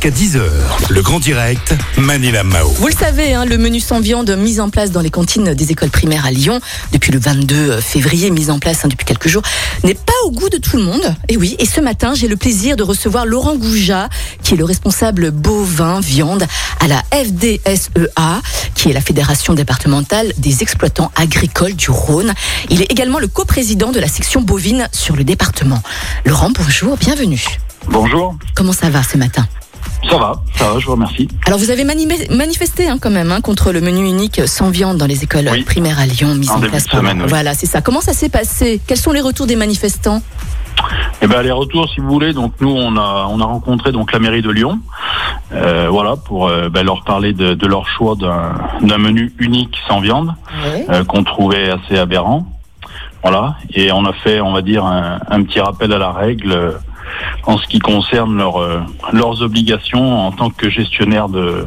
Jusqu'à 10h, le grand direct, Manila Mao. Vous le savez, hein, le menu sans viande mis en place dans les cantines des écoles primaires à Lyon depuis le 22 février, mis en place hein, depuis quelques jours, n'est pas au goût de tout le monde. Et oui, et ce matin, j'ai le plaisir de recevoir Laurent Gouja, qui est le responsable bovin viande à la FDSEA, qui est la Fédération départementale des exploitants agricoles du Rhône. Il est également le coprésident de la section bovine sur le département. Laurent, bonjour, bienvenue. Bonjour, Comment ça va ce matin? Ça va, ça va, je vous remercie. Alors vous avez manifesté hein, quand même hein, contre le menu unique sans viande dans les écoles Oui. primaires à Lyon, mis En place par- semaine, oui. Voilà, c'est ça. Comment ça s'est passé? Quels sont les retours des manifestants? Eh ben les retours, si vous voulez, donc nous on a on a rencontré donc la mairie de Lyon, euh, voilà pour euh, ben, leur parler de, de leur choix d'un menu unique sans viande euh, qu'on trouvait assez aberrant, voilà. Et on a fait, on va dire, un, un petit rappel à la règle en ce qui concerne leur, euh, leurs obligations en tant que gestionnaire de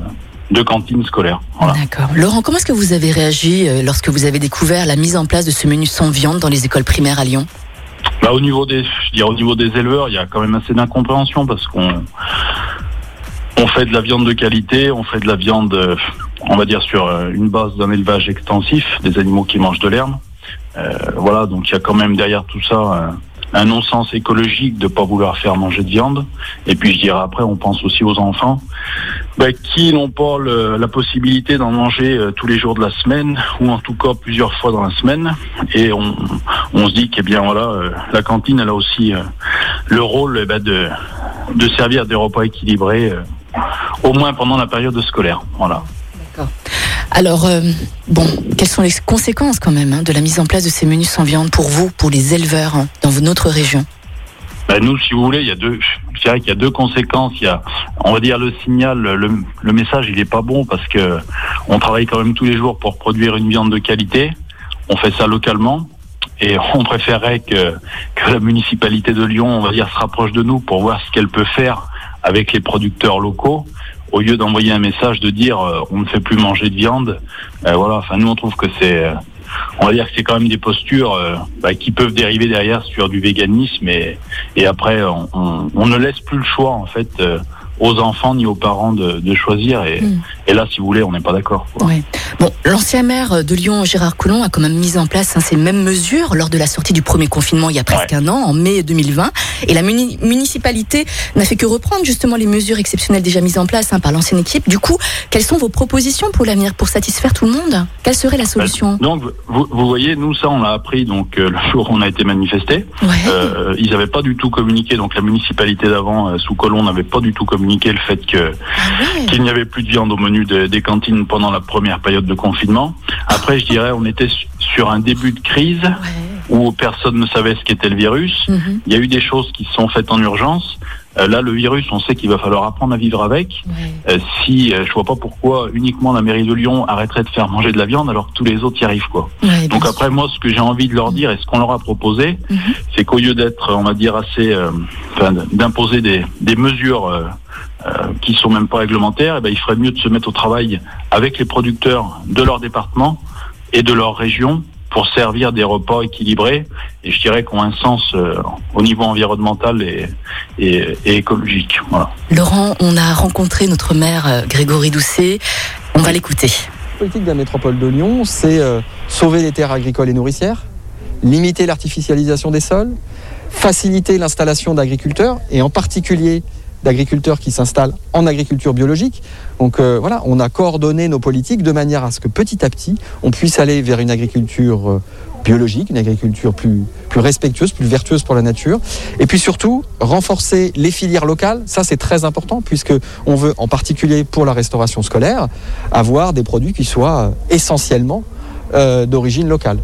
de cantine scolaire. Voilà. D'accord. Laurent, comment est-ce que vous avez réagi euh, lorsque vous avez découvert la mise en place de ce menu sans viande dans les écoles primaires à Lyon? Bah, au niveau des, je dirais au niveau des éleveurs, il y a quand même assez d'incompréhension parce qu'on on fait de la viande de qualité, on fait de la viande, euh, on va dire sur une base d'un élevage extensif, des animaux qui mangent de l'herbe. Euh, voilà, donc il y a quand même derrière tout ça un non-sens écologique de pas vouloir faire manger de viande. Et puis je dirais après, on pense aussi aux enfants bah, qui n'ont pas la possibilité d'en manger euh, tous les jours de la semaine ou en tout cas plusieurs fois dans la semaine. Et on, se dit que eh bien euh, la cantine elle a aussi euh, le rôle eh ben, de, servir des repas équilibrés, au moins pendant la période scolaire. Alors, euh, bon, quelles sont les conséquences quand même hein, de la mise en place de ces menus sans viande pour vous, pour les éleveurs hein, dans notre région? Ben, nous, si vous voulez, il y a deux, je dirais qu'il y a deux conséquences. Il y a, on va dire, le signal, le, le message, il est pas bon parce que on travaille quand même tous les jours pour produire une viande de qualité. On fait ça localement. Et on préférerait que, que la municipalité de Lyon, on va dire, se rapproche de nous pour voir ce qu'elle peut faire avec les producteurs locaux, au lieu d'envoyer un message de dire euh, on ne fait plus manger de viande. Euh, voilà, enfin nous on trouve que c'est, euh, on va dire que c'est quand même des postures euh, bah, qui peuvent dériver derrière sur du véganisme et, et après on, on- on ne laisse plus le choix en fait euh, aux enfants ni aux parents de, de choisir et, Mm. Et là si vous voulez on n'est pas d'accord. Ouais. Bon, l'ancien maire de Lyon, Gérard Collomb, a quand même mis en place hein, ces mêmes mesures lors de la sortie du premier confinement il y a presque Ouais. un an, en mai 2020. Et la muni- municipalité n'a fait que reprendre justement les mesures exceptionnelles déjà mises en place hein, par l'ancienne équipe. Du coup, quelles sont vos propositions pour l'avenir, pour satisfaire tout le monde? Quelle serait la solution? Donc vous, vous voyez nous ça on l'a appris donc euh, le jour où on a été manifesté. Ouais. Euh, ils n'avaient pas du tout communiqué, donc la municipalité d'avant, euh, sous Colomb, n'avait pas du tout communiqué le fait Ah ouais. qu'il n'y avait plus de viande au menu de- des cantines pendant la première période de confinement. Après, je dirais, on était su- sur un début de crise Ouais. où personne ne savait ce qu'était le virus. Mhm. Il y a eu des choses qui se sont faites en urgence. Euh, là, le virus, on sait qu'il va falloir apprendre à vivre avec. Ouais. Euh, si euh, je vois pas pourquoi uniquement la mairie de Lyon arrêterait de faire manger de la viande alors que tous les autres y arrivent quoi. Ouais, Donc après moi ce que j'ai envie de leur dire et ce qu'on leur a proposé, Mhm. c'est qu'au lieu d'être on va dire assez euh, d'imposer des, des mesures euh, euh, qui sont même pas réglementaires, eh ben, il ferait mieux de se mettre au travail avec les producteurs de leur département et de leur région pour servir des repas équilibrés et je dirais qu'on a un sens euh, au niveau environnemental et, et, et écologique. Voilà. Laurent, on a rencontré notre maire euh, Grégory Doucet. On va l'écouter. La politique de la métropole de Lyon, c'est euh, sauver les terres agricoles et nourricières, limiter l'artificialisation des sols, faciliter l'installation d'agriculteurs, et en particulier d'agriculteurs qui s'installent en agriculture biologique. Donc euh, voilà, on a coordonné nos politiques de manière à ce que petit à petit, on puisse aller vers une agriculture euh, biologique, une agriculture plus, respectueuse, plus vertueuse pour la nature. Et puis surtout, renforcer les filières locales, ça c'est très important, puisque on veut, en particulier pour la restauration scolaire, avoir des produits qui soient euh, essentiellement d'origine locale.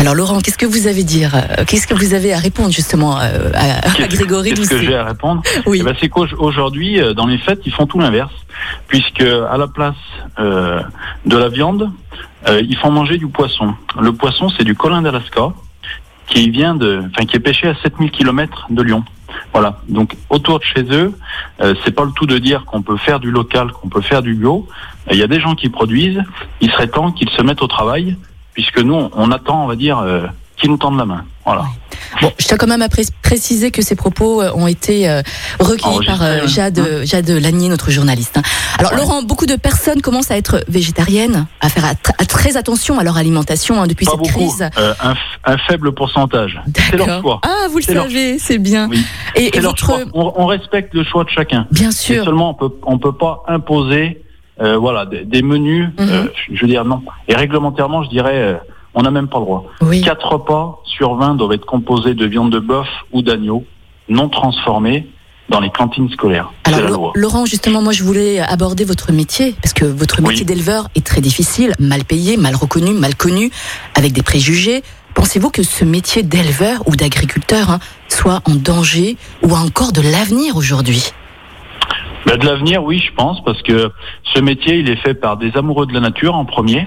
Alors Laurent, qu'est-ce que vous avez à dire euh, Qu'est-ce que vous avez à répondre justement euh, à, Grégory Qu'est-ce que j'ai à répondre Oui. Eh ben, c'est qu'aujourd'hui, euh, dans les fêtes, ils font tout l'inverse, puisque à la place euh, de la viande, euh, ils font manger du poisson. Le poisson, c'est du colin d'Alaska, qui vient de, enfin, qui est pêché à 7000 km de Lyon. Voilà. Donc autour de chez eux, euh, c'est pas le tout de dire qu'on peut faire du local, qu'on peut faire du bio. Il y a des gens qui produisent. Il serait temps qu'ils se mettent au travail, puisque nous, on attend, on va dire, euh, qui nous tendent la main. Voilà. Bon, je tiens quand même à préciser que ces propos euh, ont été euh, recueillis par euh, Jade, hein. Jade Lanier, notre journaliste. Hein. Alors Laurent, beaucoup de personnes commencent à être végétariennes, à faire très attention à leur alimentation hein, depuis Pas cette beaucoup. crise. un, faible pourcentage. C'est leur choix. Ah, vous le savez, c'est bien. Et, votre... on, respecte le choix de chacun. Bien sûr. seulement, on peut, on peut pas imposer voilà, des, menus. Mhm. je veux dire, non. Et réglementairement, je dirais on n'a même pas le droit. Quatre repas sur 20 doivent être composés de viande de bœuf ou d'agneau non transformés dans les cantines scolaires. Alors, Laurent, justement, moi, je voulais aborder votre métier, parce que votre métier d'éleveur est très difficile, mal payé, mal reconnu, mal connu, avec des préjugés. Pensez-vous que ce métier d'éleveur ou d'agriculteur hein, soit en danger ou a encore de l'avenir aujourd'hui? Ben, De l'avenir, oui, je pense, parce que ce métier, il est fait par des amoureux de la nature en premier,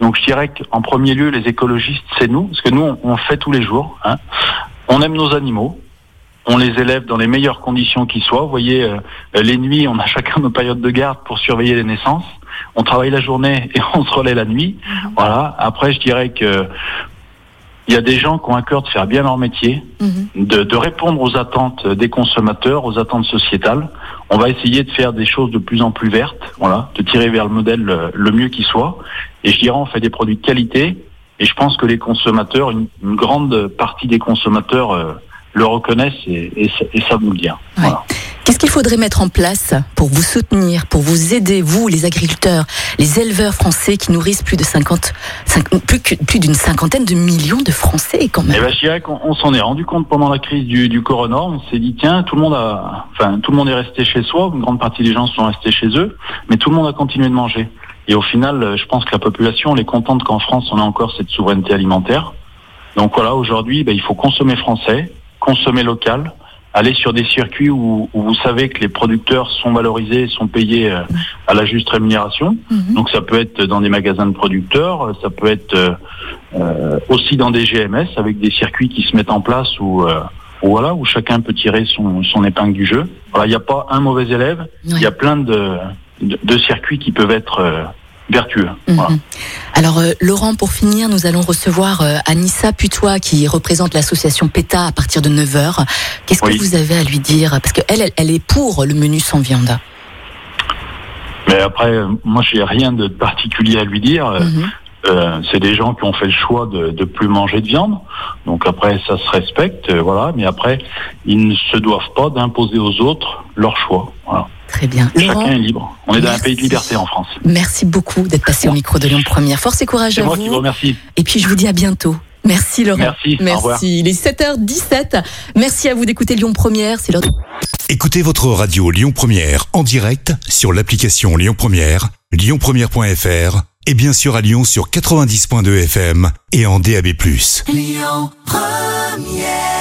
donc je dirais qu'en premier lieu, les écologistes, c'est nous, parce que nous, on, fait tous les jours. Hein. On aime nos animaux, on les élève dans les meilleures conditions qui soient. Vous voyez, euh, les nuits, on a chacun nos périodes de garde pour surveiller les naissances. On travaille la journée et on se relaie la nuit. Mhm. Voilà. Après, je dirais que il y a des gens qui ont un cœur de faire bien leur métier, mhm. de, de, répondre aux attentes des consommateurs, aux attentes sociétales. On va essayer de faire des choses de plus en plus vertes, voilà, de tirer vers le modèle le, mieux qui soit. Et je dirais, on fait des produits de qualité. Et je pense que les consommateurs, une, grande partie des consommateurs euh, le reconnaissent et, et, et savent nous le dire. Voilà. Qu'est-ce qu'il faudrait mettre en place pour vous soutenir, pour vous aider, vous, les agriculteurs, les éleveurs français qui nourrissent plus de 50, plus, d'une cinquantaine de millions de Français quand même? Eh ben, Je dirais qu'on s'en est rendu compte pendant la crise du, du corona. On s'est dit tiens, tout le monde a, enfin, tout le monde est resté chez soi. Une grande partie des gens sont restés chez eux, mais tout le monde a continué de manger. Et au final, je pense que la population elle est contente qu'en France on ait encore cette souveraineté alimentaire. Donc voilà, aujourd'hui, ben, il faut consommer français, consommer local aller sur des circuits où, vous savez que les producteurs sont valorisés, sont payés euh, à la juste rémunération. Mhm. Donc ça peut être dans des magasins de producteurs, ça peut être euh, euh, aussi dans des GMS avec des circuits qui se mettent en place où, voilà où chacun peut tirer son, son épingle du jeu. Voilà, il n'y a pas un mauvais élève, il y a plein de, de circuits qui peuvent être vertueux. Mhm. Alors euh, Laurent, pour finir, nous allons recevoir euh, Anissa Putois qui représente l'association PETA à partir de 9h. Qu'est-ce que vous avez à lui dire? Parce qu'elle, elle, est pour le menu sans viande. Mais après, moi, je n'ai rien de particulier à lui dire. Mhm. Euh, c'est des gens qui ont fait le choix de ne plus manger de viande. Donc après, ça se respecte, voilà. Mais après, ils ne se doivent pas d'imposer aux autres leur choix. Voilà. Très bien. Chacun est libre. On est dans un pays de liberté en France. Merci beaucoup d'être passé au micro de Lyon Première. Force et courage à vous. C'est moi qui vous remercie. Et puis je vous dis à bientôt. Merci Laurent. Merci. Merci. Il est 7h17. Merci à vous d'écouter Lyon Première. C'est l'autre. Écoutez votre radio Lyon Première en direct sur l'application Lyon Première, lyonpremière.fr et bien sûr à Lyon sur 90.2 FM et en DAB+. Lyon Première